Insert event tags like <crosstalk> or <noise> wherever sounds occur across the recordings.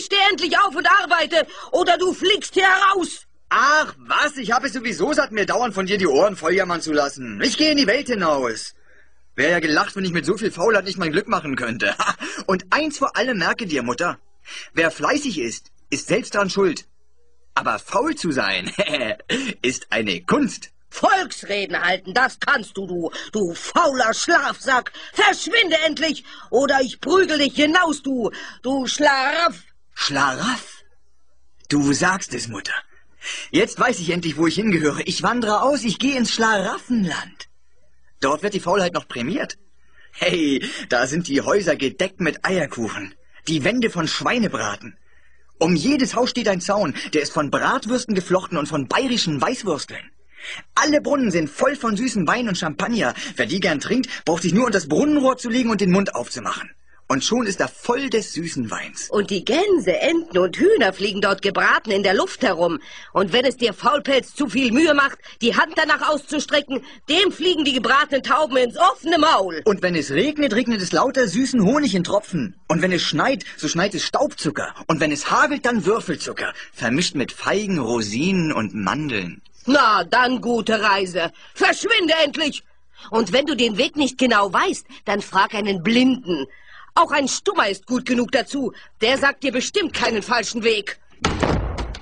steh endlich auf und arbeite, oder du fliegst hier heraus. Ach, was? Ich habe es sowieso satt, mir dauernd von dir die Ohren volljammern zu lassen. Ich gehe in die Welt hinaus. Wäre ja gelacht, wenn ich mit so viel Faulheit nicht mein Glück machen könnte. <laughs> Und eins vor allem merke dir, Mutter. Wer fleißig ist, ist selbst daran schuld. Aber faul zu sein, <laughs> ist eine Kunst. Volksreden halten, das kannst du, du, du fauler Schlafsack. Verschwinde endlich, oder ich prügel dich hinaus, du, du Schlaraff. Schlaraff? Du sagst es, Mutter. Jetzt weiß ich endlich, wo ich hingehöre. Ich wandere aus, ich gehe ins Schlaraffenland. Dort wird die Faulheit noch prämiert. Hey, da sind die Häuser gedeckt mit Eierkuchen, die Wände von Schweinebraten. Um jedes Haus steht ein Zaun, der ist von Bratwürsten geflochten und von bayerischen Weißwürsteln. Alle Brunnen sind voll von süßen Wein und Champagner. Wer die gern trinkt, braucht sich nur unter das Brunnenrohr zu legen und den Mund aufzumachen. Und schon ist er voll des süßen Weins. Und die Gänse, Enten und Hühner fliegen dort gebraten in der Luft herum. Und wenn es dir Faulpelz zu viel Mühe macht, die Hand danach auszustrecken, dem fliegen die gebratenen Tauben ins offene Maul. Und wenn es regnet, regnet es lauter süßen Honig in Tropfen. Und wenn es schneit, so schneit es Staubzucker. Und wenn es hagelt, dann Würfelzucker, vermischt mit Feigen, Rosinen und Mandeln. Na, dann gute Reise. Verschwinde endlich! Und wenn du den Weg nicht genau weißt, dann frag einen Blinden. Auch ein Stummer ist gut genug dazu. Der sagt dir bestimmt keinen falschen Weg.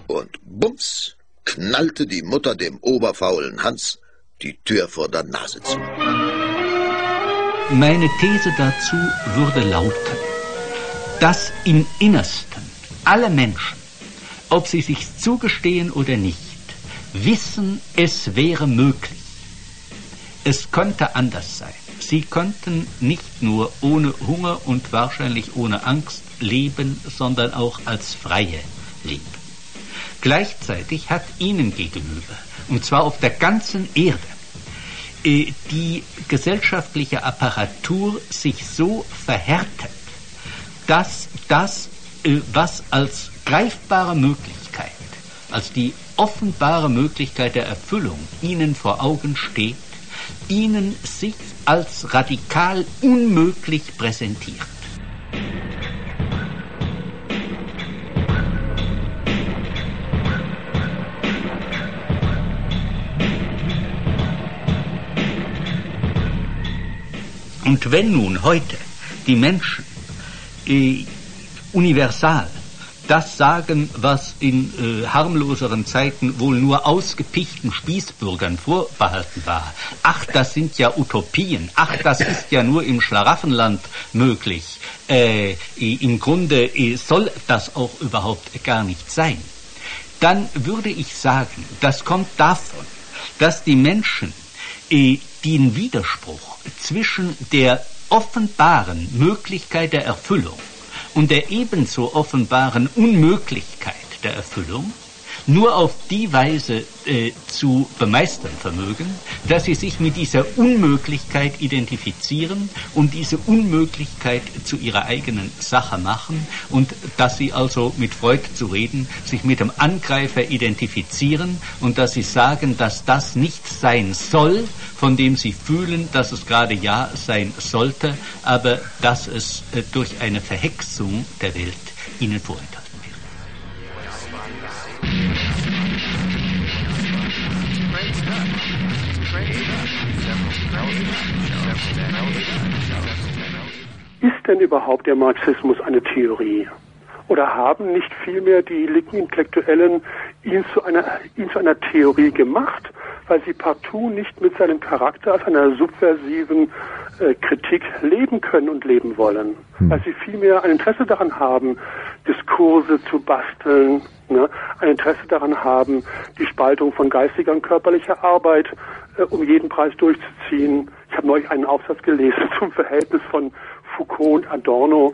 Und bums knallte die Mutter dem oberfaulen Hans die Tür vor der Nase zu. Meine These dazu würde lauten, dass im Innersten alle Menschen, ob sie sich zugestehen oder nicht, wissen, es wäre möglich. Es könnte anders sein. Sie konnten nicht nur ohne Hunger und wahrscheinlich ohne Angst leben, sondern auch als Freie leben. Gleichzeitig hat ihnen gegenüber, und zwar auf der ganzen Erde, äh, die gesellschaftliche Apparatur sich so verhärtet, dass das, äh, was als greifbare Möglichkeit, als die offenbare Möglichkeit der Erfüllung ihnen vor Augen steht, ihnen sich als radikal unmöglich präsentiert. Und wenn nun heute die Menschen äh, universal das sagen, was in äh, harmloseren Zeiten wohl nur ausgepichten Spießbürgern vorbehalten war. Ach, das sind ja Utopien. Ach, das ist ja nur im Schlaraffenland möglich. Äh, Im Grunde äh, soll das auch überhaupt gar nicht sein. Dann würde ich sagen, das kommt davon, dass die Menschen äh, den Widerspruch zwischen der offenbaren Möglichkeit der Erfüllung und der ebenso offenbaren Unmöglichkeit der Erfüllung nur auf die Weise äh, zu bemeistern vermögen, dass sie sich mit dieser Unmöglichkeit identifizieren und diese Unmöglichkeit zu ihrer eigenen Sache machen und dass sie also mit Freud zu reden, sich mit dem Angreifer identifizieren und dass sie sagen, dass das nicht sein soll, von dem sie fühlen, dass es gerade ja sein sollte, aber dass es äh, durch eine Verhexung der Welt ihnen vorenthalten Ist denn überhaupt der Marxismus eine Theorie? Oder haben nicht vielmehr die linken Intellektuellen ihn zu einer, ihn zu einer Theorie gemacht, weil sie partout nicht mit seinem Charakter als einer subversiven äh, Kritik leben können und leben wollen? Hm. Weil sie vielmehr ein Interesse daran haben, Diskurse zu basteln, ne? ein Interesse daran haben, die Spaltung von geistiger und körperlicher Arbeit äh, um jeden Preis durchzuziehen. Ich habe neulich einen Aufsatz gelesen <laughs> zum Verhältnis von Foucault und Adorno,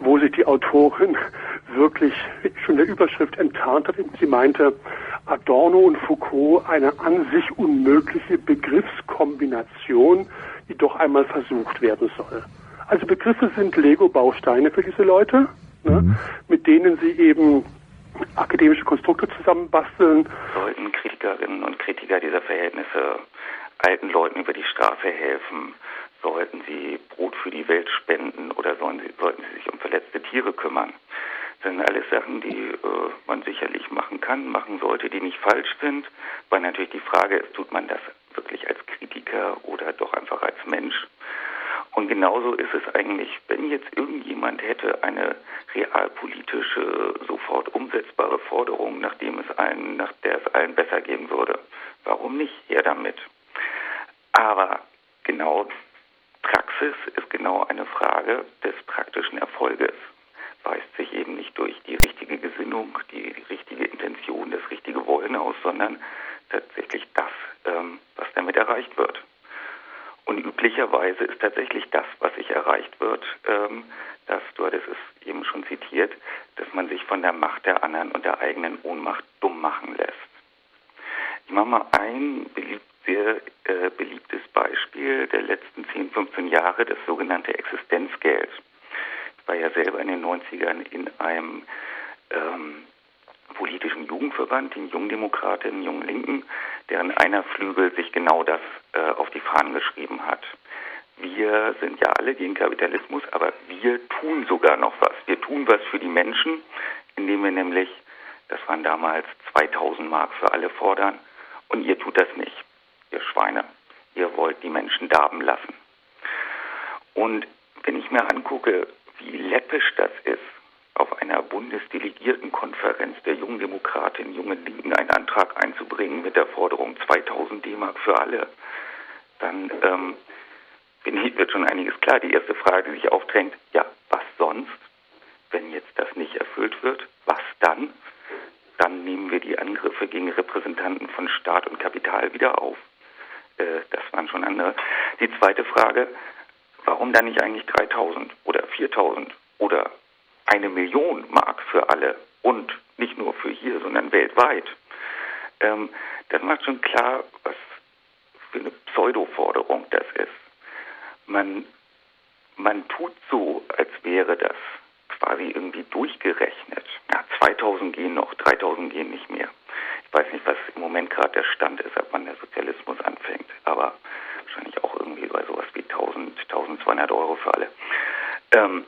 wo sich die Autorin wirklich schon der Überschrift enttarnt hat. Sie meinte, Adorno und Foucault eine an sich unmögliche Begriffskombination, die doch einmal versucht werden soll. Also Begriffe sind Lego-Bausteine für diese Leute, ne, mhm. mit denen sie eben akademische Konstrukte zusammenbasteln. Sollten Kritikerinnen und Kritiker dieser Verhältnisse alten Leuten über die Straße helfen? Sollten sie Brot für die Welt spenden oder sollen sie, sollten sie sich um verletzte Tiere kümmern? Das sind alles Sachen, die äh, man sicherlich machen kann, machen sollte, die nicht falsch sind. Weil natürlich die Frage ist, tut man das wirklich als Kritiker oder doch einfach als Mensch? Und genauso ist es eigentlich, wenn jetzt irgendjemand hätte eine realpolitische, sofort umsetzbare Forderung, nachdem es allen, nach der es allen besser gehen würde. Warum nicht? Her damit. Aber genau Praxis ist genau eine Frage des praktischen Erfolges. Weist sich eben nicht durch die richtige Gesinnung, die richtige Intention, das richtige Wollen aus, sondern tatsächlich das, ähm, was damit erreicht wird. Und üblicherweise ist tatsächlich das, was sich erreicht wird, ähm, dass, du hattest es eben schon zitiert, dass man sich von der Macht der anderen und der eigenen Ohnmacht dumm machen lässt. Ich mache mal ein beliebt, sehr äh, beliebtes Beispiel der letzten 10, 15 Jahre, das sogenannte Existenzgeld. Ich war ja selber in den 90ern in einem ähm, politischen Jugendverband, den Jungdemokraten, Jungen Linken, deren einer Flügel sich genau das äh, auf die Fahnen geschrieben hat. Wir sind ja alle gegen Kapitalismus, aber wir tun sogar noch was. Wir tun was für die Menschen, indem wir nämlich, das waren damals 2000 Mark für alle fordern, und ihr tut das nicht ihr Schweine, ihr wollt die Menschen darben lassen. Und wenn ich mir angucke, wie läppisch das ist, auf einer Bundesdelegiertenkonferenz der Jungen Demokraten, Jungen Linken einen Antrag einzubringen mit der Forderung 2000 D-Mark für alle, dann ähm, wird schon einiges klar. Die erste Frage, die sich aufdrängt, ja, was sonst? Wenn jetzt das nicht erfüllt wird, was dann? Dann nehmen wir die Angriffe gegen Repräsentanten von Staat und Kapital wieder auf. Äh, das waren schon andere. Die zweite Frage, warum dann nicht eigentlich 3000 oder 4000 oder eine Million Mark für alle und nicht nur für hier, sondern weltweit? Ähm, das macht schon klar, was für eine Pseudo-Forderung das ist. Man, man tut so, als wäre das quasi irgendwie durchgerechnet. Ja, 2000 gehen noch, 3000 gehen nicht mehr. Weiß nicht, was im Moment gerade der Stand ist, ab wann der Sozialismus anfängt, aber wahrscheinlich auch irgendwie bei sowas wie 1000, 1200 Euro für alle. Ähm,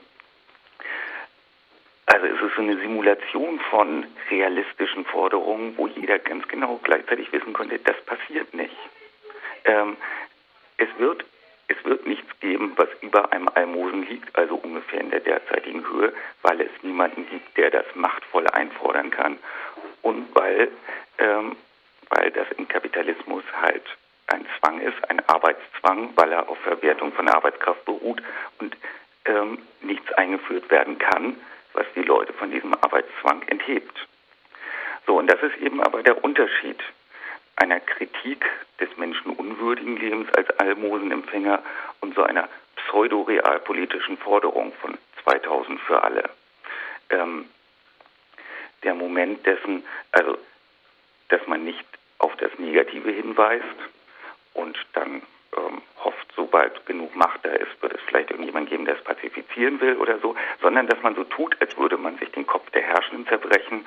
also es ist so eine Simulation von realistischen Forderungen, wo jeder ganz genau gleichzeitig wissen konnte, das passiert nicht. Ähm, es wird es wird nichts geben, was über einem Almosen liegt, also ungefähr in der derzeitigen Höhe, weil es niemanden gibt, der das machtvoll einfordern kann und weil, ähm, weil das im Kapitalismus halt ein Zwang ist, ein Arbeitszwang, weil er auf Verwertung von Arbeitskraft beruht und ähm, nichts eingeführt werden kann, was die Leute von diesem Arbeitszwang enthebt. So, und das ist eben aber der Unterschied einer Kritik des menschenunwürdigen Lebens als Almosenempfänger und so einer pseudo-realpolitischen Forderung von 2000 für alle. Ähm, der Moment dessen, also, dass man nicht auf das Negative hinweist und dann ähm, hofft, sobald genug Macht da ist, wird es vielleicht irgendjemand geben, der es pazifizieren will oder so, sondern dass man so tut, als würde man sich den Kopf der Herrschenden zerbrechen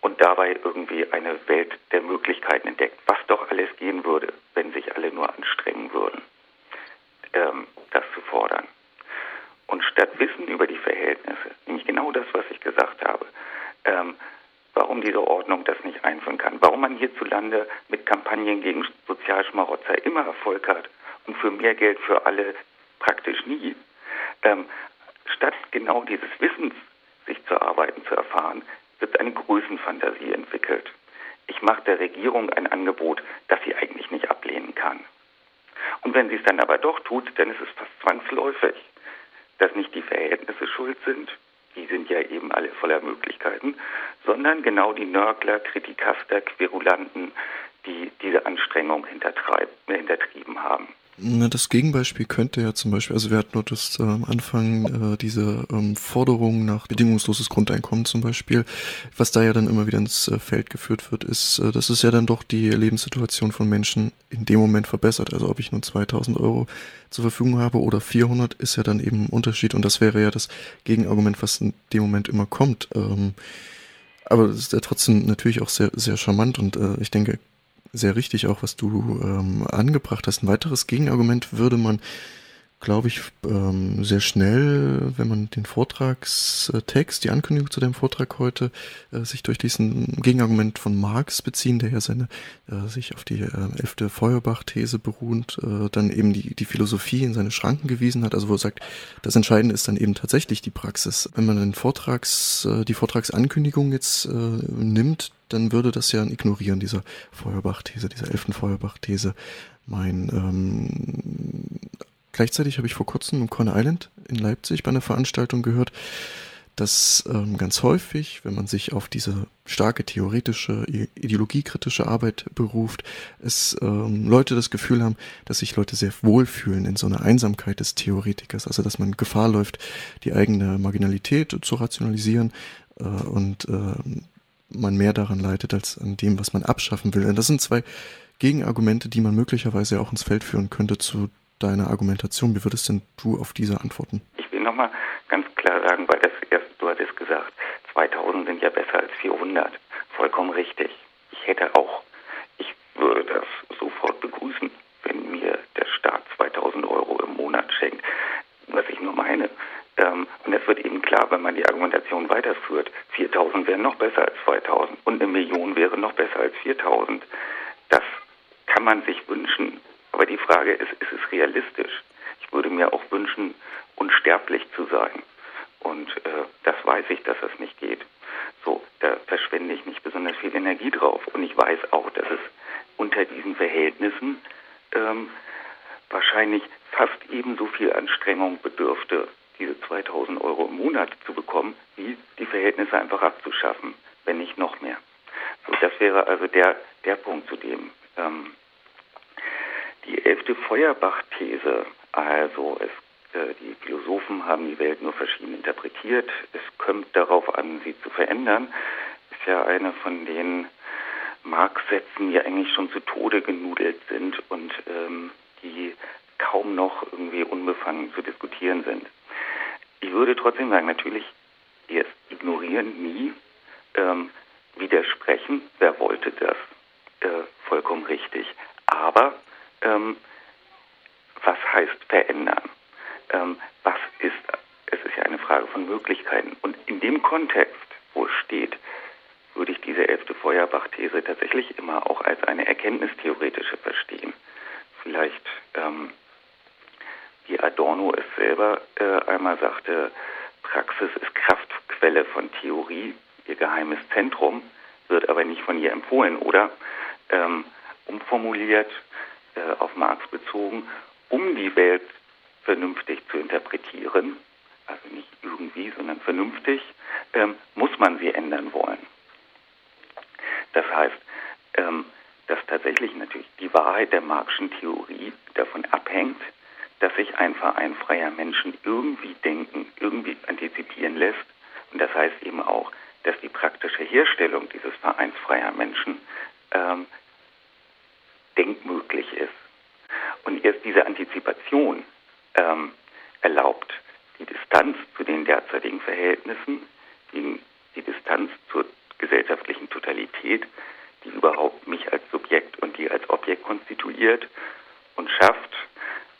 und dabei irgendwie eine Welt der Möglichkeiten entdeckt, was doch alles gehen würde, wenn sich alle nur anstrengen würden, ähm, das zu fordern. Und statt Wissen über die Verhältnisse, nämlich genau das, was ich gesagt habe, ähm, warum diese Ordnung das nicht einführen kann, warum man hierzulande mit Kampagnen gegen Sozialschmarotzer immer Erfolg hat und für mehr Geld für alle praktisch nie, ähm, statt genau dieses Wissens sich zu arbeiten, zu erfahren, wird eine Größenfantasie entwickelt. Ich mache der Regierung ein Angebot, das sie eigentlich nicht ablehnen kann. Und wenn sie es dann aber doch tut, dann ist es fast zwangsläufig, dass nicht die Verhältnisse schuld sind, die sind ja eben alle voller Möglichkeiten, sondern genau die Nörgler, Kritikaster, Querulanten, die diese Anstrengung hintertrieben haben. Das Gegenbeispiel könnte ja zum Beispiel, also wir hatten nur das äh, am Anfang äh, diese ähm, Forderung nach bedingungsloses Grundeinkommen zum Beispiel, was da ja dann immer wieder ins äh, Feld geführt wird, ist, äh, dass es ja dann doch die Lebenssituation von Menschen in dem Moment verbessert. Also ob ich nur 2000 Euro zur Verfügung habe oder 400, ist ja dann eben ein Unterschied und das wäre ja das Gegenargument, was in dem Moment immer kommt. Ähm, aber das ist ja trotzdem natürlich auch sehr, sehr charmant und äh, ich denke, sehr richtig auch, was du ähm, angebracht hast. Ein weiteres Gegenargument würde man glaube ich, ähm, sehr schnell, wenn man den Vortragstext, die Ankündigung zu dem Vortrag heute äh, sich durchliest, ein Gegenargument von Marx beziehen, der ja seine, äh, sich auf die äh, elfte Feuerbach-These beruhend, äh, dann eben die, die Philosophie in seine Schranken gewiesen hat, also wo er sagt, das Entscheidende ist dann eben tatsächlich die Praxis. Wenn man den Vortrags, äh, die Vortragsankündigung jetzt äh, nimmt, dann würde das ja ein Ignorieren dieser Feuerbach-These, dieser elften Feuerbach-These mein ähm, Gleichzeitig habe ich vor kurzem im Corner Island in Leipzig bei einer Veranstaltung gehört, dass ähm, ganz häufig, wenn man sich auf diese starke theoretische, ideologiekritische Arbeit beruft, es ähm, Leute das Gefühl haben, dass sich Leute sehr wohlfühlen in so einer Einsamkeit des Theoretikers, also dass man Gefahr läuft, die eigene Marginalität zu rationalisieren äh, und äh, man mehr daran leitet als an dem, was man abschaffen will. Und das sind zwei Gegenargumente, die man möglicherweise auch ins Feld führen könnte zu deine Argumentation. Wie würdest denn du auf diese antworten? Ich will nochmal ganz klar sagen, weil das erst, du hattest gesagt, 2000 sind ja besser als 400. Vollkommen richtig. Ich hätte auch, ich würde das sofort begrüßen, wenn mir der Staat 2000 Euro im Monat schenkt. Was ich nur meine. Ähm, und es wird eben klar, wenn man die Argumentation weiterführt. 4000 wären noch besser als 2000 und eine Million wäre noch besser als 4000. Das kann man sich wünschen. Aber die Frage ist, ist es realistisch? Ich würde mir auch wünschen, unsterblich zu sein. Und äh, das weiß ich, dass das nicht geht. So, da verschwende ich nicht besonders viel Energie drauf. Und ich weiß auch, dass es unter diesen Verhältnissen ähm, wahrscheinlich fast ebenso viel Anstrengung bedürfte, diese 2000 Euro im Monat zu bekommen, wie die Verhältnisse einfach abzuschaffen, wenn nicht noch mehr. So, das wäre also der, der Punkt, zu dem ähm, die elfte Feuerbach-These, also es, äh, die Philosophen haben die Welt nur verschieden interpretiert, es kommt darauf an, sie zu verändern, ist ja eine von den Marx-Sätzen, die eigentlich schon zu Tode genudelt sind und ähm, die kaum noch irgendwie unbefangen zu diskutieren sind. Ich würde trotzdem sagen, natürlich erst ignorieren, nie ähm, widersprechen, wer wollte das, äh, vollkommen richtig. Aber ähm, was heißt verändern? Ähm, was ist, es ist ja eine Frage von Möglichkeiten. Und in dem Kontext, wo es steht, würde ich diese elfte Feuerbach-These tatsächlich immer auch als eine erkenntnistheoretische verstehen. Vielleicht, ähm, wie Adorno es selber äh, einmal sagte, Praxis ist Kraftquelle von Theorie, ihr geheimes Zentrum, wird aber nicht von ihr empfohlen, oder? Ähm, umformuliert, äh, auf Marx bezogen, um die Welt vernünftig zu interpretieren, also nicht irgendwie, sondern vernünftig, ähm, muss man sie ändern wollen. Das heißt, ähm, dass tatsächlich natürlich die Wahrheit der Marxischen Theorie davon abhängt, dass sich ein Verein freier Menschen irgendwie denken, irgendwie antizipieren lässt. Und das heißt eben auch, dass die praktische Herstellung dieses Vereins freier Menschen ähm, denkmöglich ist. Und erst diese Antizipation ähm, erlaubt die Distanz zu den derzeitigen Verhältnissen, die, die Distanz zur gesellschaftlichen Totalität, die überhaupt mich als Subjekt und die als Objekt konstituiert und schafft,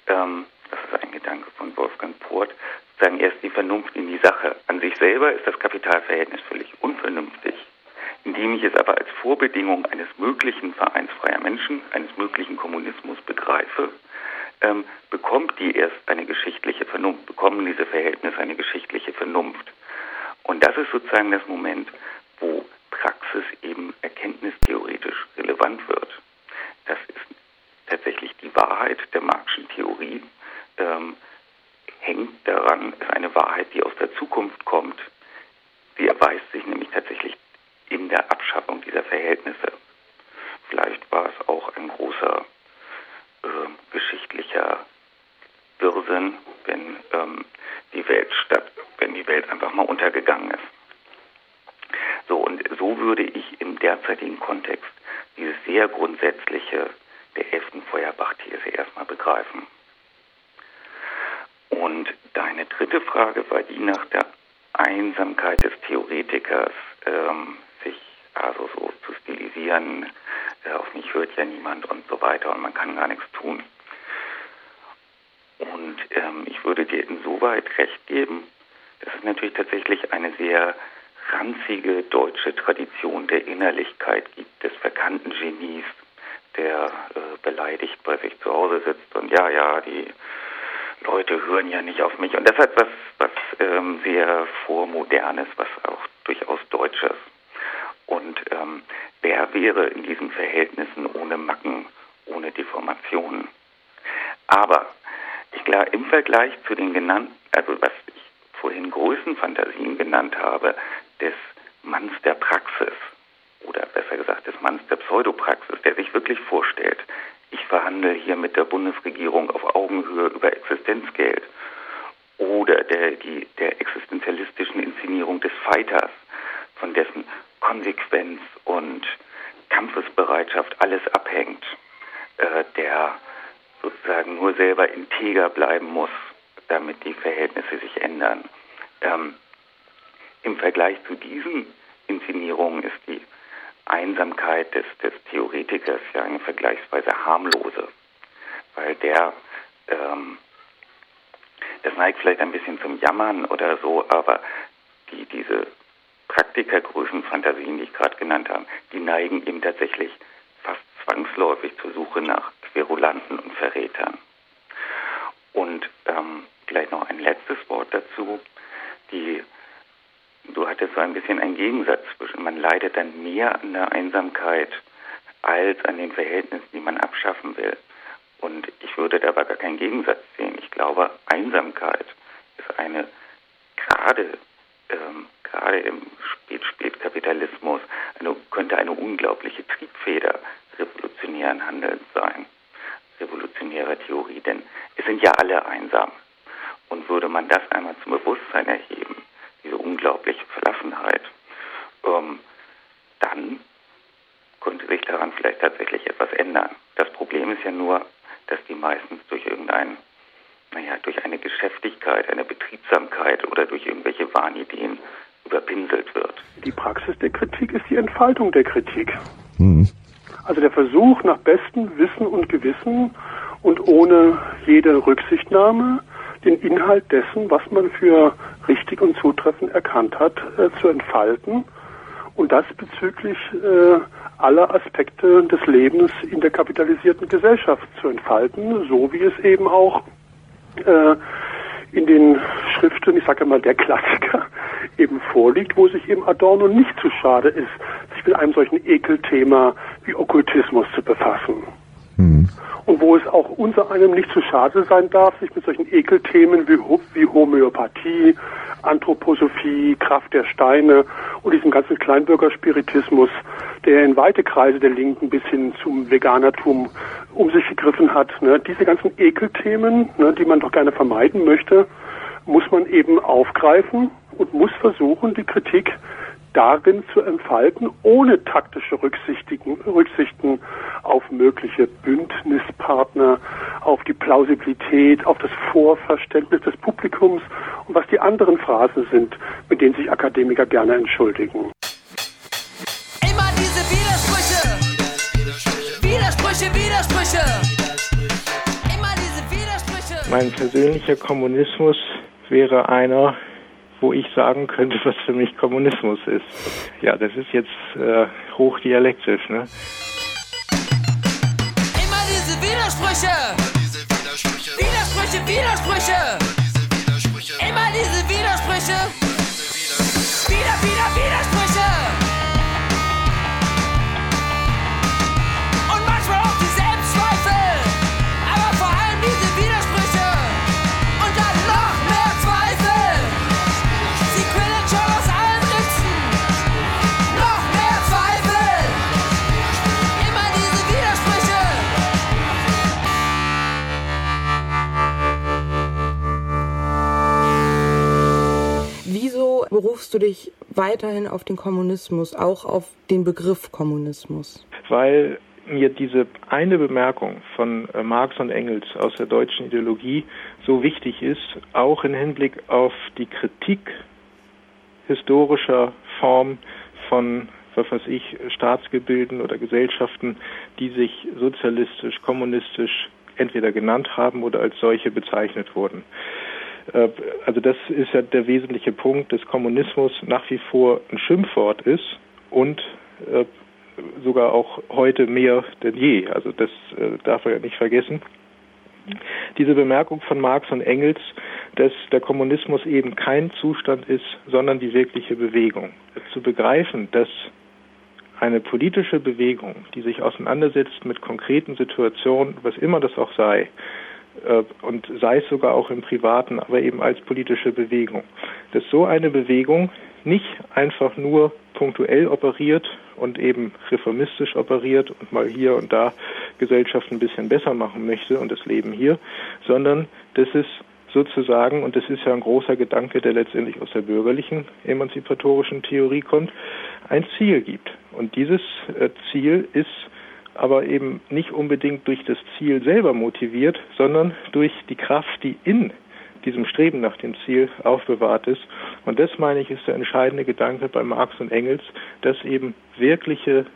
ähm, das ist ein Gedanke von Wolfgang Port, sozusagen erst die Vernunft in die Sache. An sich selber ist das Kapitalverhältnis völlig unvernünftig. Indem ich es aber als Vorbedingung eines möglichen Vereins freier Menschen, eines möglichen Kommunismus begreife, ähm, bekommt die erst eine geschichtliche Vernunft, bekommen diese Verhältnisse eine geschichtliche Vernunft. Und das ist sozusagen das Moment, wo Praxis eben erkenntnistheoretisch relevant wird. Das ist tatsächlich die Wahrheit der Marxischen Theorie, ähm, hängt daran, ist eine Wahrheit, die aus der Zukunft kommt. Sie erweist sich nämlich tatsächlich in der Abschaffung dieser Verhältnisse. Vielleicht war es auch ein großer äh, geschichtlicher Irrsinn, wenn ähm, die Welt statt, wenn die Welt einfach mal untergegangen ist. So und so würde ich im derzeitigen Kontext dieses sehr grundsätzliche der elften Feuerbach-These erstmal begreifen. Und deine dritte Frage war die nach der Einsamkeit des Theoretikers. Ähm, also so zu stilisieren, äh, auf mich hört ja niemand und so weiter und man kann gar nichts tun. Und ähm, insoweit recht geben, dass es natürlich tatsächlich eine sehr ranzige deutsche Tradition der Innerlichkeit gibt, des verkannten Genies, der äh, beleidigt bei sich zu Hause sitzt und ja, ja, die Leute hören ja nicht auf mich. Und das hat was, was ähm, sehr vormodernes, was auch durchaus Deutsches. Wäre in diesen Verhältnissen ohne Macken, ohne Deformationen? Aber ich glaube, im Vergleich zu den genannten, also was ich vorhin Größenfantasien genannt habe, des Manns der Praxis, oder besser gesagt des Manns der Pseudopraxis, der sich wirklich vorstellt, ich verhandle hier mit der Bundesregierung auf Augenhöhe über Existenzgeld oder der, die, der existenzialistischen Inszenierung des Fighters, von dessen Konsequenz und Kampfesbereitschaft alles abhängt, äh, der sozusagen nur selber integer bleiben muss, damit die Verhältnisse sich ändern. Ähm, Im Vergleich zu diesen Inszenierungen ist die Einsamkeit des, des Theoretikers ja eine vergleichsweise harmlose, weil der, ähm, das neigt vielleicht ein bisschen zum Jammern oder so, aber die, diese Praktikergrößenfantasien, die ich gerade genannt habe, die neigen ihm tatsächlich fast zwangsläufig zur Suche nach Querulanten und Verrätern. Und ähm, vielleicht noch ein letztes Wort dazu. Die du hattest so ein bisschen einen Gegensatz zwischen, man leidet dann mehr an der Einsamkeit als an den Verhältnissen, die man abschaffen will. Und ich würde dabei gar keinen Gegensatz sehen. Ich glaube, Einsamkeit ist eine gerade ähm, gerade im Spät-Spätkapitalismus eine, könnte eine unglaubliche Triebfeder revolutionären Handelns sein, revolutionärer Theorie, denn es sind ja alle einsam. Und würde man das einmal zum Bewusstsein erheben, diese unglaubliche Verlassenheit, ähm, dann könnte sich daran vielleicht tatsächlich etwas ändern. Das Problem ist ja nur, dass die meistens durch irgendein, naja, durch eine Geschäftigkeit, eine Betriebsamkeit oder durch irgendwelche Wahnideen überpinselt wird. Die Praxis der Kritik ist die Entfaltung der Kritik. Mhm. Also der Versuch nach bestem Wissen und Gewissen und ohne jede Rücksichtnahme den Inhalt dessen, was man für richtig und zutreffend erkannt hat, äh, zu entfalten und das bezüglich äh, aller Aspekte des Lebens in der kapitalisierten Gesellschaft zu entfalten, so wie es eben auch äh, in den Schriften, ich sage mal der Klassiker, eben vorliegt, wo sich eben Adorno nicht zu schade ist, sich mit einem solchen Ekelthema wie Okkultismus zu befassen. Mhm. Und wo es auch unser einem nicht zu schade sein darf, sich mit solchen Ekelthemen wie, wie Homöopathie, Anthroposophie, Kraft der Steine und diesem ganzen Kleinbürgerspiritismus, der in weite Kreise der Linken bis hin zum Veganertum um sich gegriffen hat. Ne? Diese ganzen Ekelthemen, ne, die man doch gerne vermeiden möchte, muss man eben aufgreifen und muss versuchen, die Kritik darin zu entfalten, ohne taktische Rücksichten auf mögliche Bündnispartner, auf die Plausibilität, auf das Vorverständnis des Publikums und was die anderen Phrasen sind, mit denen sich Akademiker gerne entschuldigen. Immer diese Widersprüche! Widersprüche, Widersprüche! Immer diese Widersprüche! Mein persönlicher Kommunismus wäre einer, wo ich sagen könnte, was für mich Kommunismus ist. Ja, das ist jetzt äh, hochdialektisch, ne? Immer diese Widersprüche! Widersprüche, Widersprüche! Immer diese Widersprüche! Wieder, wieder, Widersprüche! Du dich weiterhin auf den Kommunismus, auch auf den Begriff Kommunismus? Weil mir diese eine Bemerkung von äh, Marx und Engels aus der deutschen Ideologie so wichtig ist, auch im Hinblick auf die Kritik historischer Form von was weiß ich, Staatsgebilden oder Gesellschaften, die sich sozialistisch, kommunistisch entweder genannt haben oder als solche bezeichnet wurden. Äh, also das ist ja der wesentliche Punkt, dass Kommunismus nach wie vor ein Schimpfwort ist und äh, sogar auch heute mehr denn je. Also das äh, darf man ja nicht vergessen. Diese Bemerkung von Marx und Engels, dass der Kommunismus eben kein Zustand ist, sondern die wirkliche Bewegung. Zu begreifen, dass eine politische Bewegung, die sich auseinandersetzt mit konkreten Situationen, was immer das auch sei, und sei es sogar auch im Privaten, aber eben als politische Bewegung, dass so eine Bewegung nicht einfach nur punktuell operiert und eben reformistisch operiert und mal hier und da Gesellschaft ein bisschen besser machen möchte und das Leben hier, sondern dass es sozusagen, und das ist ja ein großer Gedanke, der letztendlich aus der bürgerlichen emanzipatorischen Theorie kommt, ein Ziel gibt. Und dieses äh, Ziel ist aber eben nicht unbedingt durch das Ziel selber motiviert, sondern durch die Kraft, die in diesem Streben nach dem Ziel aufbewahrt ist. Und das, meine ich, ist der entscheidende Gedanke bei Marx und Engels, dass eben wirkliche,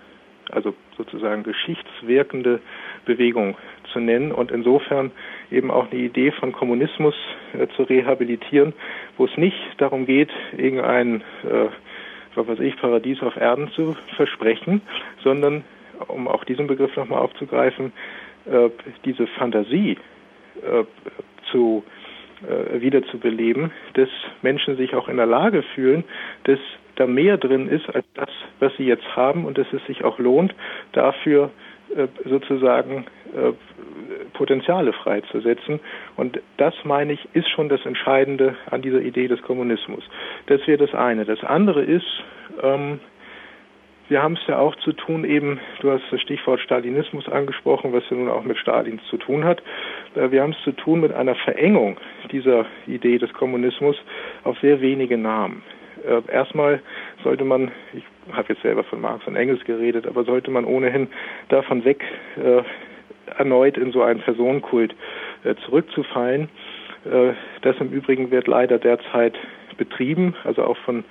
also sozusagen geschichtswirkende Bewegung zu nennen und insofern eben auch eine Idee von Kommunismus äh, zu rehabilitieren, wo es nicht darum geht, irgendein, äh, was weiß ich, Paradies auf Erden zu versprechen, sondern, um auch diesen Begriff nochmal aufzugreifen, äh, diese Fantasie äh, zu äh, wiederzubeleben, dass Menschen sich auch in der Lage fühlen, dass da mehr drin ist als das, was sie jetzt haben und dass es sich auch lohnt, dafür sozusagen Potenziale freizusetzen. Und das, meine ich, ist schon das Entscheidende an dieser Idee des Kommunismus. Das wäre das eine. Das andere ist, ähm, wir haben es ja auch zu tun, eben, du hast das Stichwort Stalinismus angesprochen, was ja nun auch mit Stalins zu tun hat. Äh, wir haben es zu tun mit einer Verengung dieser Idee des Kommunismus auf sehr wenige Namen. Äh, erstmal sollte man, ich habe jetzt selber von Marx und Engels geredet, aber sollte man ohnehin davon weg, äh, erneut in so einen Personenkult zurückzufallen. Das im Übrigen wird leider derzeit betrieben, also auch von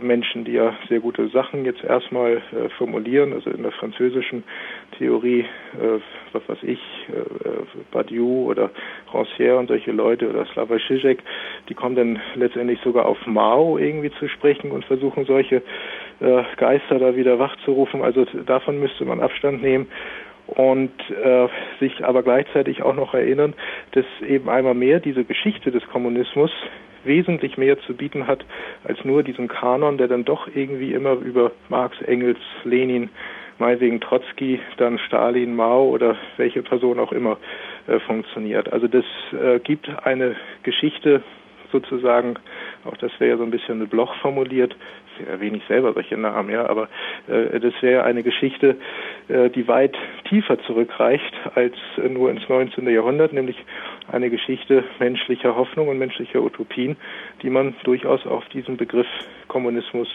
Menschen, die ja sehr gute Sachen jetzt erstmal äh, formulieren, also in der französischen Theorie, äh, was weiß ich, äh, Badiou oder Rancière und solche Leute oder Slavoj Žižek, die kommen dann letztendlich sogar auf Mao irgendwie zu sprechen und versuchen solche äh, Geister da wieder wachzurufen. Also davon müsste man Abstand nehmen und äh, sich aber gleichzeitig auch noch erinnern, dass eben einmal mehr diese Geschichte des Kommunismus wesentlich mehr zu bieten hat als nur diesen Kanon, der dann doch irgendwie immer über Marx, Engels, Lenin, meinetwegen Trotzki, dann Stalin, Mao oder welche Person auch immer äh, funktioniert. Also das äh, gibt eine Geschichte sozusagen, auch das wäre ja so ein bisschen mit Bloch formuliert, erwähne ich selber solche Namen, ja, aber äh, das wäre eine Geschichte, äh, die weit tiefer zurückreicht als äh, nur ins 19. Jahrhundert, nämlich eine Geschichte menschlicher Hoffnung und menschlicher Utopien, die man durchaus auf diesen Begriff Kommunismus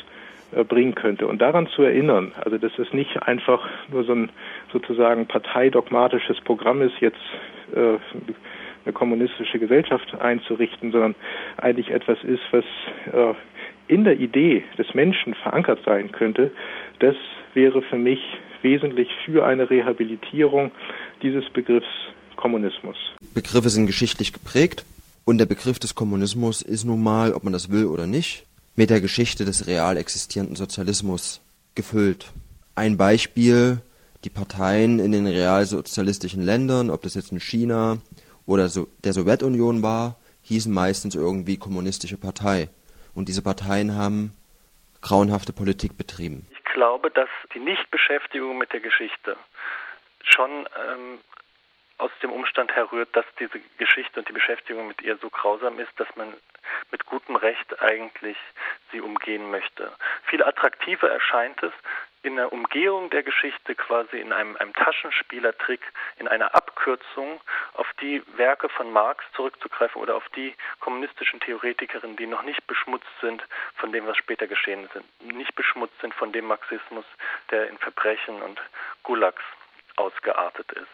äh, bringen könnte. Und daran zu erinnern, also dass es nicht einfach nur so ein sozusagen parteidogmatisches Programm ist, jetzt äh, eine kommunistische Gesellschaft einzurichten, sondern eigentlich etwas ist, was äh, in der Idee des Menschen verankert sein könnte, das wäre für mich wesentlich für eine Rehabilitierung dieses Begriffs Kommunismus. Begriffe sind geschichtlich geprägt und der Begriff des Kommunismus ist nun mal, ob man das will oder nicht, mit der Geschichte des real existierenden Sozialismus gefüllt. Ein Beispiel, die Parteien in den realsozialistischen Ländern, ob das jetzt in China oder so der Sowjetunion war, hießen meistens irgendwie kommunistische Partei. Und diese Parteien haben grauenhafte Politik betrieben. Ich glaube, dass die Nichtbeschäftigung mit der Geschichte schon ähm, aus dem Umstand herrührt, dass diese Geschichte und die Beschäftigung mit ihr so grausam ist, dass man mit gutem Recht eigentlich sie umgehen möchte. Viel attraktiver erscheint es, in der Umgehung der Geschichte quasi in einem, einem Taschenspielertrick, in einer Abkürzung auf die Werke von Marx zurückzugreifen oder auf die kommunistischen Theoretikerinnen, die noch nicht beschmutzt sind von dem, was später geschehen ist, nicht beschmutzt sind von dem Marxismus, der in Verbrechen und Gulags ausgeartet ist.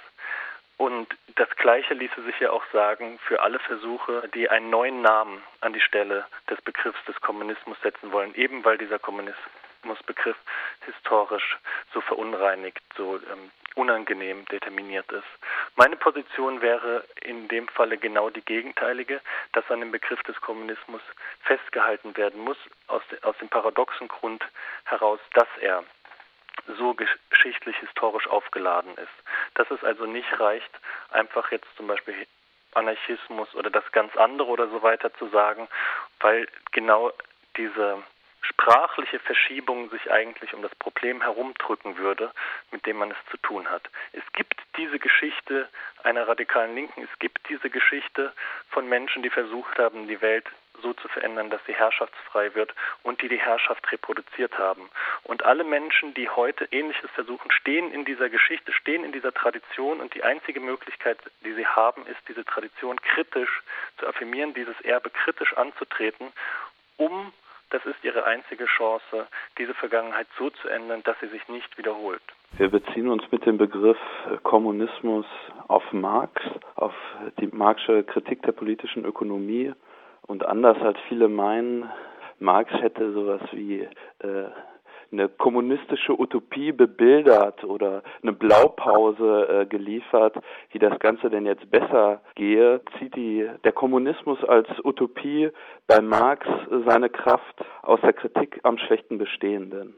Und das Gleiche ließe sich ja auch sagen für alle Versuche, die einen neuen Namen an die Stelle des Begriffs des Kommunismus setzen wollen, eben weil dieser Kommunismus Begriff historisch so verunreinigt, so ähm, unangenehm determiniert ist. Meine Position wäre in dem Falle genau die gegenteilige, dass an dem Begriff des Kommunismus festgehalten werden muss, aus, de, aus dem paradoxen Grund heraus, dass er so geschichtlich historisch aufgeladen ist. Dass es also nicht reicht, einfach jetzt zum Beispiel Anarchismus oder das ganz andere oder so weiter zu sagen, weil genau diese sprachliche Verschiebung sich eigentlich um das Problem herumdrücken würde, mit dem man es zu tun hat. Es gibt diese Geschichte einer radikalen Linken, es gibt diese Geschichte von Menschen, die versucht haben, die Welt so zu verändern, dass sie herrschaftsfrei wird und die die Herrschaft reproduziert haben. Und alle Menschen, die heute Ähnliches versuchen, stehen in dieser Geschichte, stehen in dieser Tradition und die einzige Möglichkeit, die sie haben, ist, diese Tradition kritisch zu affirmieren, dieses Erbe kritisch anzutreten, um das ist ihre einzige Chance, diese Vergangenheit so zu ändern, dass sie sich nicht wiederholt. Wir beziehen uns mit dem Begriff Kommunismus auf Marx, auf die Marxische Kritik der politischen Ökonomie. Und anders als viele meinen, Marx hätte sowas wie äh, eine kommunistische Utopie bebildert oder eine Blaupause äh, geliefert, wie das Ganze denn jetzt besser gehe, zieht die, der Kommunismus als Utopie bei Marx seine Kraft aus der Kritik am schlechten Bestehenden.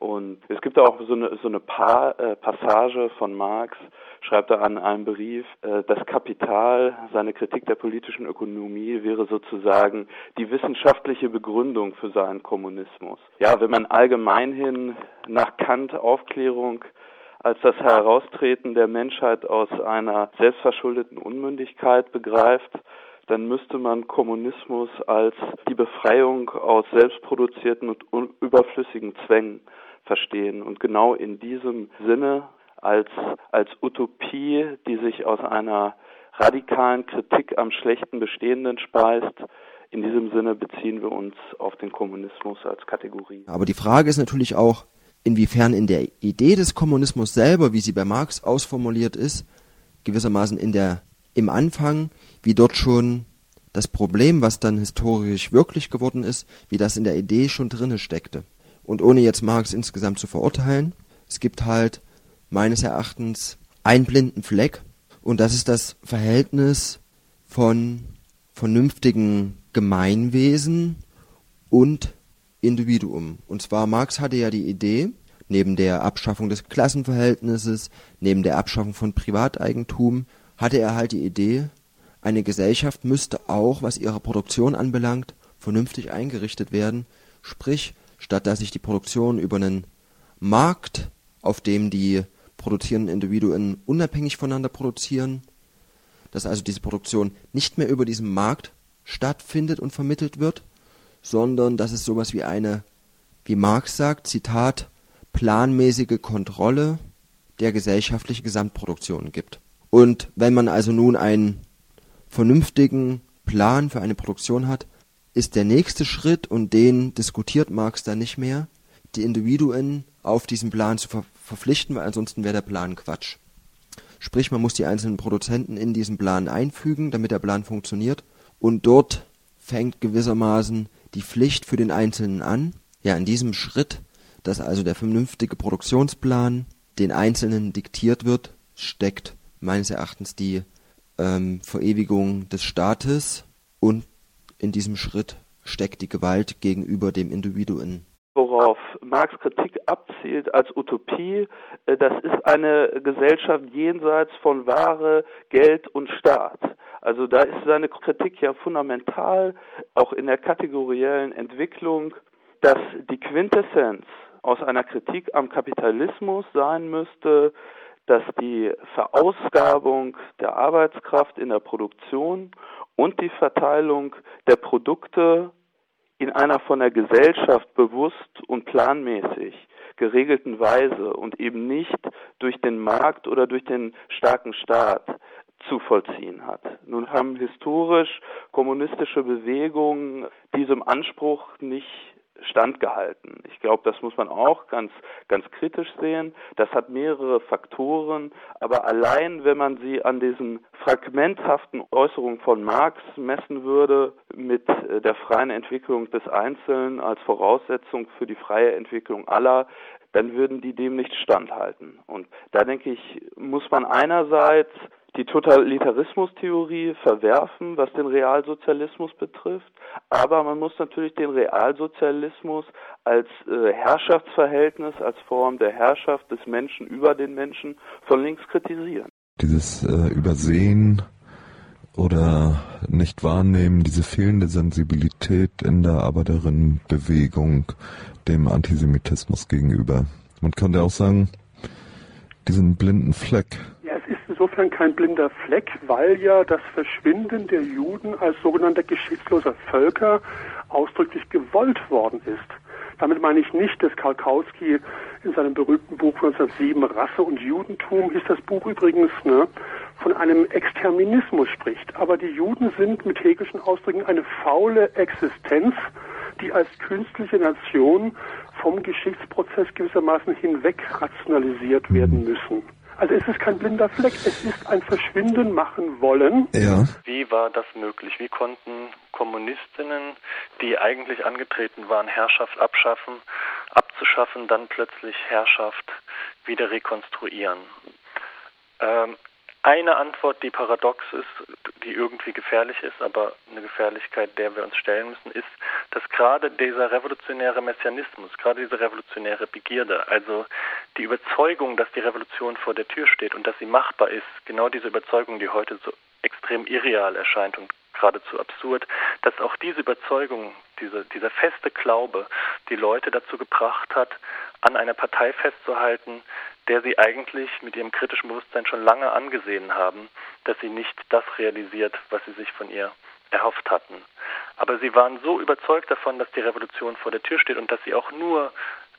Und es gibt auch so eine, so eine pa äh, Passage von Marx, schreibt er an einem Brief, äh, das Kapital, seine Kritik der politischen Ökonomie wäre sozusagen die wissenschaftliche Begründung für seinen Kommunismus. Ja, wenn man allgemeinhin nach Kant Aufklärung als das Heraustreten der Menschheit aus einer selbstverschuldeten Unmündigkeit begreift, dann müsste man Kommunismus als die Befreiung aus selbstproduzierten und überflüssigen Zwängen verstehen. Und genau in diesem Sinne als, als Utopie, die sich aus einer radikalen Kritik am schlechten Bestehenden speist, in diesem Sinne beziehen wir uns auf den Kommunismus als Kategorie. Aber die Frage ist natürlich auch, inwiefern in der Idee des Kommunismus selber, wie sie bei Marx ausformuliert ist, gewissermaßen in der, im Anfang, wie dort schon das Problem, was dann historisch wirklich geworden ist, wie das in der Idee schon drinne steckte und ohne jetzt Marx insgesamt zu verurteilen, es gibt halt meines Erachtens einen blinden Fleck und das ist das Verhältnis von vernünftigen Gemeinwesen und Individuum. Und zwar Marx hatte ja die Idee, neben der Abschaffung des Klassenverhältnisses, neben der Abschaffung von Privateigentum, hatte er halt die Idee, eine Gesellschaft müsste auch, was ihre Produktion anbelangt, vernünftig eingerichtet werden, sprich statt dass sich die Produktion über einen Markt, auf dem die produzierenden Individuen unabhängig voneinander produzieren, dass also diese Produktion nicht mehr über diesen Markt stattfindet und vermittelt wird, sondern dass es sowas wie eine, wie Marx sagt, Zitat, planmäßige Kontrolle der gesellschaftlichen Gesamtproduktion gibt. Und wenn man also nun einen vernünftigen Plan für eine Produktion hat, ist der nächste Schritt, und den diskutiert Marx dann nicht mehr, die Individuen auf diesen Plan zu ver verpflichten, weil ansonsten wäre der Plan Quatsch. Sprich, man muss die einzelnen Produzenten in diesen Plan einfügen, damit der Plan funktioniert. Und dort fängt gewissermaßen die Pflicht für den Einzelnen an. Ja, in diesem Schritt, dass also der vernünftige Produktionsplan den Einzelnen diktiert wird, steckt meines Erachtens die ähm, Verewigung des Staates und in diesem Schritt steckt die Gewalt gegenüber dem Individuen. Worauf Marx Kritik abzielt als Utopie, äh, das ist eine Gesellschaft jenseits von Ware, Geld und Staat. Also da ist seine Kritik ja fundamental, auch in der kategoriellen Entwicklung, dass die Quintessenz aus einer Kritik am Kapitalismus sein müsste, dass die Verausgabung der Arbeitskraft in der Produktion und die Verteilung der Produkte in einer von der Gesellschaft bewusst und planmäßig geregelten Weise und eben nicht durch den Markt oder durch den starken Staat zu vollziehen hat. Nun haben historisch kommunistische Bewegungen diesem Anspruch nicht standgehalten. Ich glaube, das muss man auch ganz, ganz kritisch sehen. Das hat mehrere Faktoren, aber allein wenn man sie an diesen fragmenthaften Äußerungen von Marx messen würde, mit äh, der freien Entwicklung des Einzelnen als Voraussetzung für die freie Entwicklung aller, dann würden die dem nicht standhalten. Und da denke ich, muss man einerseits die Totalitarismustheorie verwerfen, was den Realsozialismus betrifft, aber man muss natürlich den Realsozialismus als äh, Herrschaftsverhältnis, als Form der Herrschaft des Menschen über den Menschen von links kritisieren. Dieses äh, Übersehen oder nicht wahrnehmen, diese fehlende Sensibilität in der Arbeiterinnenbewegung dem Antisemitismus gegenüber. Man könnte auch sagen, diesen blinden Fleck. Insofern kein blinder Fleck, weil ja das Verschwinden der Juden als sogenannter geschichtsloser Völker ausdrücklich gewollt worden ist. Damit meine ich nicht, dass Karkowski in seinem berühmten Buch 1907 Rasse und Judentum hieß das Buch übrigens, ne, von einem Exterminismus spricht. Aber die Juden sind mit hegelischen Ausdrücken eine faule Existenz, die als künstliche Nation vom Geschichtsprozess gewissermaßen hinweg rationalisiert werden müssen. Also es ist kein blinder Fleck, es ist ein Verschwinden machen wollen. Ja. Wie war das möglich? Wie konnten Kommunistinnen, die eigentlich angetreten waren, Herrschaft abschaffen, abzuschaffen, dann plötzlich Herrschaft wieder rekonstruieren? Ähm, eine Antwort, die paradox ist, die irgendwie gefährlich ist, aber eine Gefährlichkeit, der wir uns stellen müssen, ist, dass gerade dieser revolutionäre Messianismus, gerade diese revolutionäre Begierde, also die Überzeugung, dass die Revolution vor der Tür steht und dass sie machbar ist, genau diese Überzeugung, die heute so extrem irreal erscheint und geradezu absurd, dass auch diese Überzeugung, diese, dieser feste Glaube die Leute dazu gebracht hat, an einer Partei festzuhalten, der sie eigentlich mit ihrem kritischen Bewusstsein schon lange angesehen haben, dass sie nicht das realisiert, was sie sich von ihr erhofft hatten. Aber sie waren so überzeugt davon, dass die Revolution vor der Tür steht und dass sie auch nur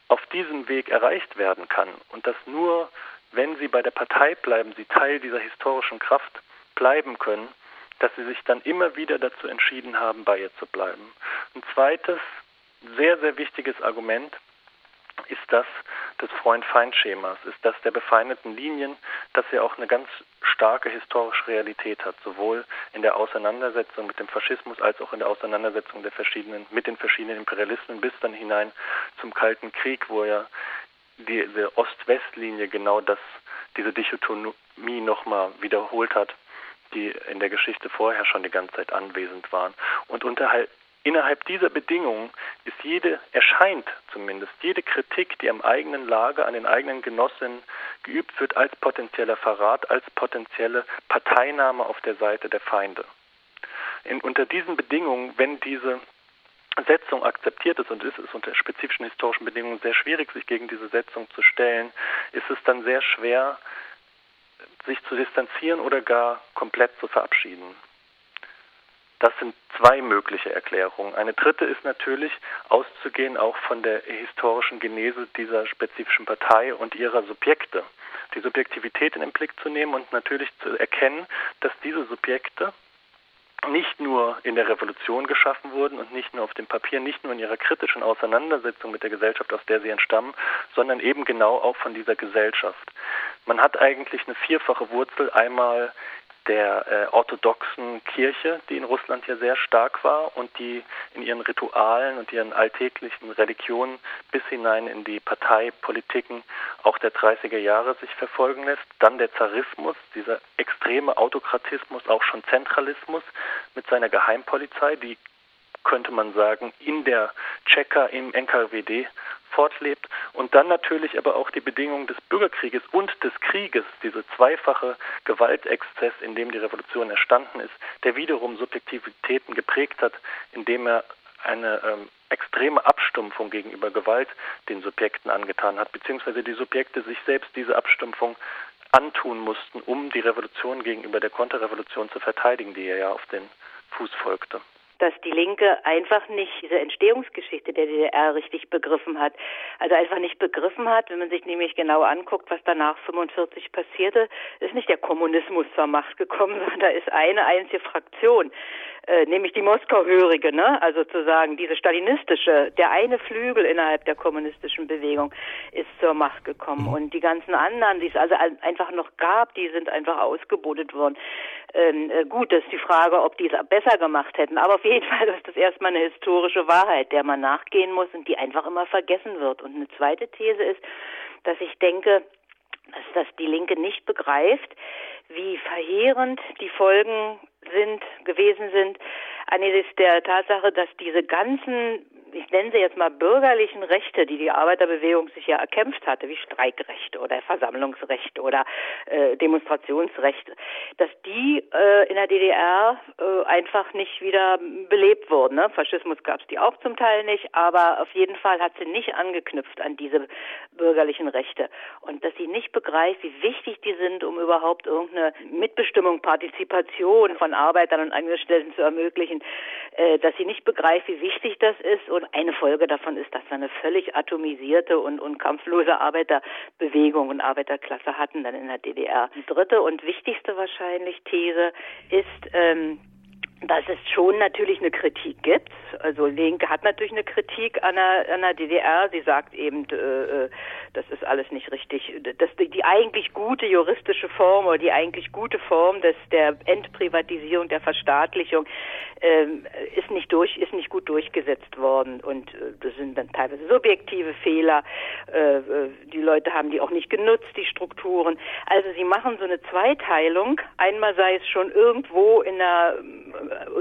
auf diesem Weg erreicht werden kann und dass nur, wenn sie bei der Partei bleiben, sie Teil dieser historischen Kraft bleiben können, dass sie sich dann immer wieder dazu entschieden haben, bei ihr zu bleiben. Ein zweites, sehr, sehr wichtiges Argument ist das des Freund-Feind-Schemas, ist das der befeindeten Linien, das ja auch eine ganz starke historische Realität hat, sowohl in der Auseinandersetzung mit dem Faschismus als auch in der Auseinandersetzung der verschiedenen, mit den verschiedenen Imperialismen bis dann hinein zum Kalten Krieg, wo ja diese Ost-West-Linie genau das, diese Dichotomie nochmal wiederholt hat, die in der Geschichte vorher schon die ganze Zeit anwesend waren. Und unterhalb Innerhalb dieser Bedingungen ist jede, erscheint zumindest, jede Kritik, die am eigenen Lager, an den eigenen Genossinnen geübt wird, als potenzieller Verrat, als potenzielle Parteinahme auf der Seite der Feinde. In, unter diesen Bedingungen, wenn diese Setzung akzeptiert ist und ist es unter spezifischen historischen Bedingungen sehr schwierig, sich gegen diese Setzung zu stellen, ist es dann sehr schwer, sich zu distanzieren oder gar komplett zu verabschieden. Das sind zwei mögliche Erklärungen. Eine dritte ist natürlich auszugehen auch von der historischen Genese dieser spezifischen Partei und ihrer Subjekte. Die Subjektivität in den Blick zu nehmen und natürlich zu erkennen, dass diese Subjekte nicht nur in der Revolution geschaffen wurden und nicht nur auf dem Papier, nicht nur in ihrer kritischen Auseinandersetzung mit der Gesellschaft, aus der sie entstammen, sondern eben genau auch von dieser Gesellschaft. Man hat eigentlich eine vierfache Wurzel, einmal der äh, orthodoxen Kirche, die in Russland ja sehr stark war und die in ihren Ritualen und ihren alltäglichen Religionen bis hinein in die Parteipolitiken auch der 30er Jahre sich verfolgen lässt. Dann der Zarismus, dieser extreme Autokratismus, auch schon Zentralismus mit seiner Geheimpolizei, die könnte man sagen, in der Tscheka im NKWD fortlebt und dann natürlich aber auch die Bedingungen des Bürgerkrieges und des Krieges, diese zweifache Gewaltexzess, in dem die Revolution erstanden ist, der wiederum Subjektivitäten geprägt hat, indem er eine ähm, extreme Abstumpfung gegenüber Gewalt den Subjekten angetan hat, beziehungsweise die Subjekte sich selbst diese Abstumpfung antun mussten, um die Revolution gegenüber der Konterrevolution zu verteidigen, die ja auf den Fuß folgte dass die Linke einfach nicht diese Entstehungsgeschichte der DDR richtig begriffen hat. Also einfach nicht begriffen hat, wenn man sich nämlich genau anguckt, was danach 45 passierte, ist nicht der Kommunismus zur Macht gekommen, <laughs> sondern da ist eine einzige Fraktion, äh, nämlich die Moskauhörige, ne? Also zu sagen, diese stalinistische, der eine Flügel innerhalb der kommunistischen Bewegung ist zur Macht gekommen mhm. und die ganzen anderen, die es also einfach noch gab, die sind einfach ausgebotet worden. ähm, äh, gut. Das ist die Frage, ob die es besser gemacht hätten. Aber auf jeden <laughs> Fall ist das erstmal eine historische Wahrheit, der man nachgehen muss und die einfach immer vergessen wird. Und eine zweite These ist, dass ich denke, dass das die Linke nicht begreift, wie verheerend die Folgen sind, gewesen sind, angesichts der Tatsache, dass diese ganzen ich nenne sie jetzt mal bürgerlichen Rechte, die die Arbeiterbewegung sich ja erkämpft hatte, wie Streikrechte oder Versammlungsrecht oder äh, Demonstrationsrecht, dass die äh, in der DDR äh, einfach nicht wieder belebt wurden. Ne? Faschismus gab es die auch zum Teil nicht, aber auf jeden Fall hat sie nicht angeknüpft an diese bürgerlichen Rechte. Und dass sie nicht begreift, wie wichtig die sind, um überhaupt irgendeine Mitbestimmung, Partizipation von Arbeitern und Angestellten zu ermöglichen, äh, dass sie nicht begreift, wie wichtig das ist und eine Folge davon ist, dass wir eine völlig atomisierte und, und kampflose Arbeiterbewegung und Arbeiterklasse hatten dann in der DDR. Die dritte und wichtigste wahrscheinlich These ist, ähm, dass es schon natürlich eine Kritik gibt. Also Linke hat natürlich eine Kritik an der, an der DDR. Sie sagt eben, äh, äh, das alles nicht richtig. Das, die, die eigentlich gute juristische Form oder die eigentlich gute Form des, der Entprivatisierung, der Verstaatlichung äh, ist nicht durch, ist nicht gut durchgesetzt worden. Und äh, das sind dann teilweise subjektive Fehler. Äh, äh, die Leute haben die auch nicht genutzt, die Strukturen. Also sie machen so eine Zweiteilung. Einmal sei es schon irgendwo in der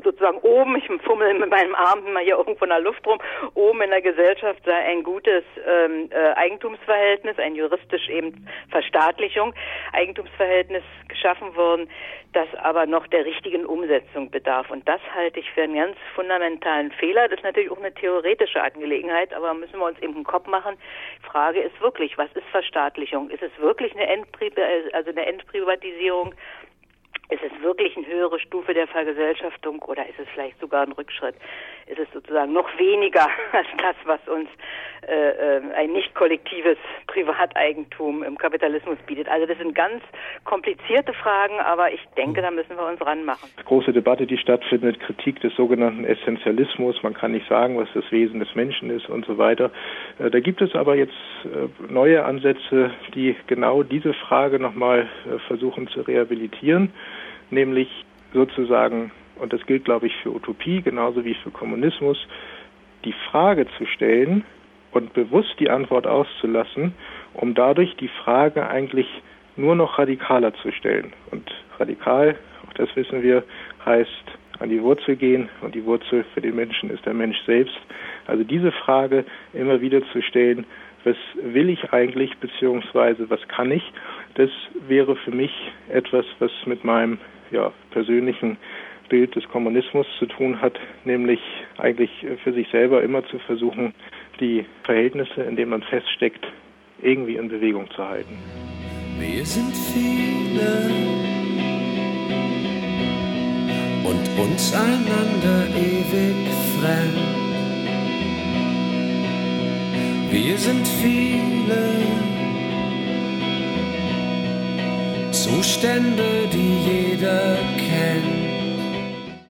sozusagen oben, ich fummel mit meinem Arm immer hier irgendwo in der Luft rum, oben in der Gesellschaft sei ein gutes ähm, äh, Eigentumsverhältnis, ein juristisch eben Verstaatlichung, Eigentumsverhältnis geschaffen worden, das aber noch der richtigen Umsetzung bedarf. Und das halte ich für einen ganz fundamentalen Fehler. Das ist natürlich auch eine theoretische Angelegenheit, aber müssen wir uns eben im Kopf machen. Die Frage ist wirklich, was ist Verstaatlichung? Ist es wirklich eine, Endpri also eine Endprivatisierung? Ist es wirklich eine höhere Stufe der Vergesellschaftung oder ist es vielleicht sogar ein Rückschritt? Ist es sozusagen noch weniger <laughs> als das, was uns äh, äh, ein nicht kollektives Privateigentum im Kapitalismus bietet? Also das sind ganz komplizierte Fragen, aber ich denke, da müssen wir uns ranmachen. Große Debatte, die stattfindet, Kritik des sogenannten Essentialismus. Man kann nicht sagen, was das Wesen des Menschen ist und so weiter. Äh, da gibt es aber jetzt äh, neue Ansätze, die genau diese Frage nochmal versuchen zu rehabilitieren nämlich sozusagen, und das gilt, glaube ich, für Utopie genauso wie für Kommunismus, die Frage zu stellen und bewusst die Antwort auszulassen, um dadurch die Frage eigentlich nur noch radikaler zu stellen. Und radikal, auch das wissen wir, heißt an die Wurzel gehen und die Wurzel für den Menschen ist der Mensch selbst. Also diese Frage immer wieder zu stellen, was will ich eigentlich, beziehungsweise was kann ich, das wäre für mich etwas, was mit meinem ja, persönlichen Bild des Kommunismus zu tun hat, nämlich eigentlich für sich selber immer zu versuchen, die Verhältnisse, in denen man feststeckt, irgendwie in Bewegung zu halten. Wir sind viele und uns einander ewig fremd. Wir sind viele Zustände, die jeder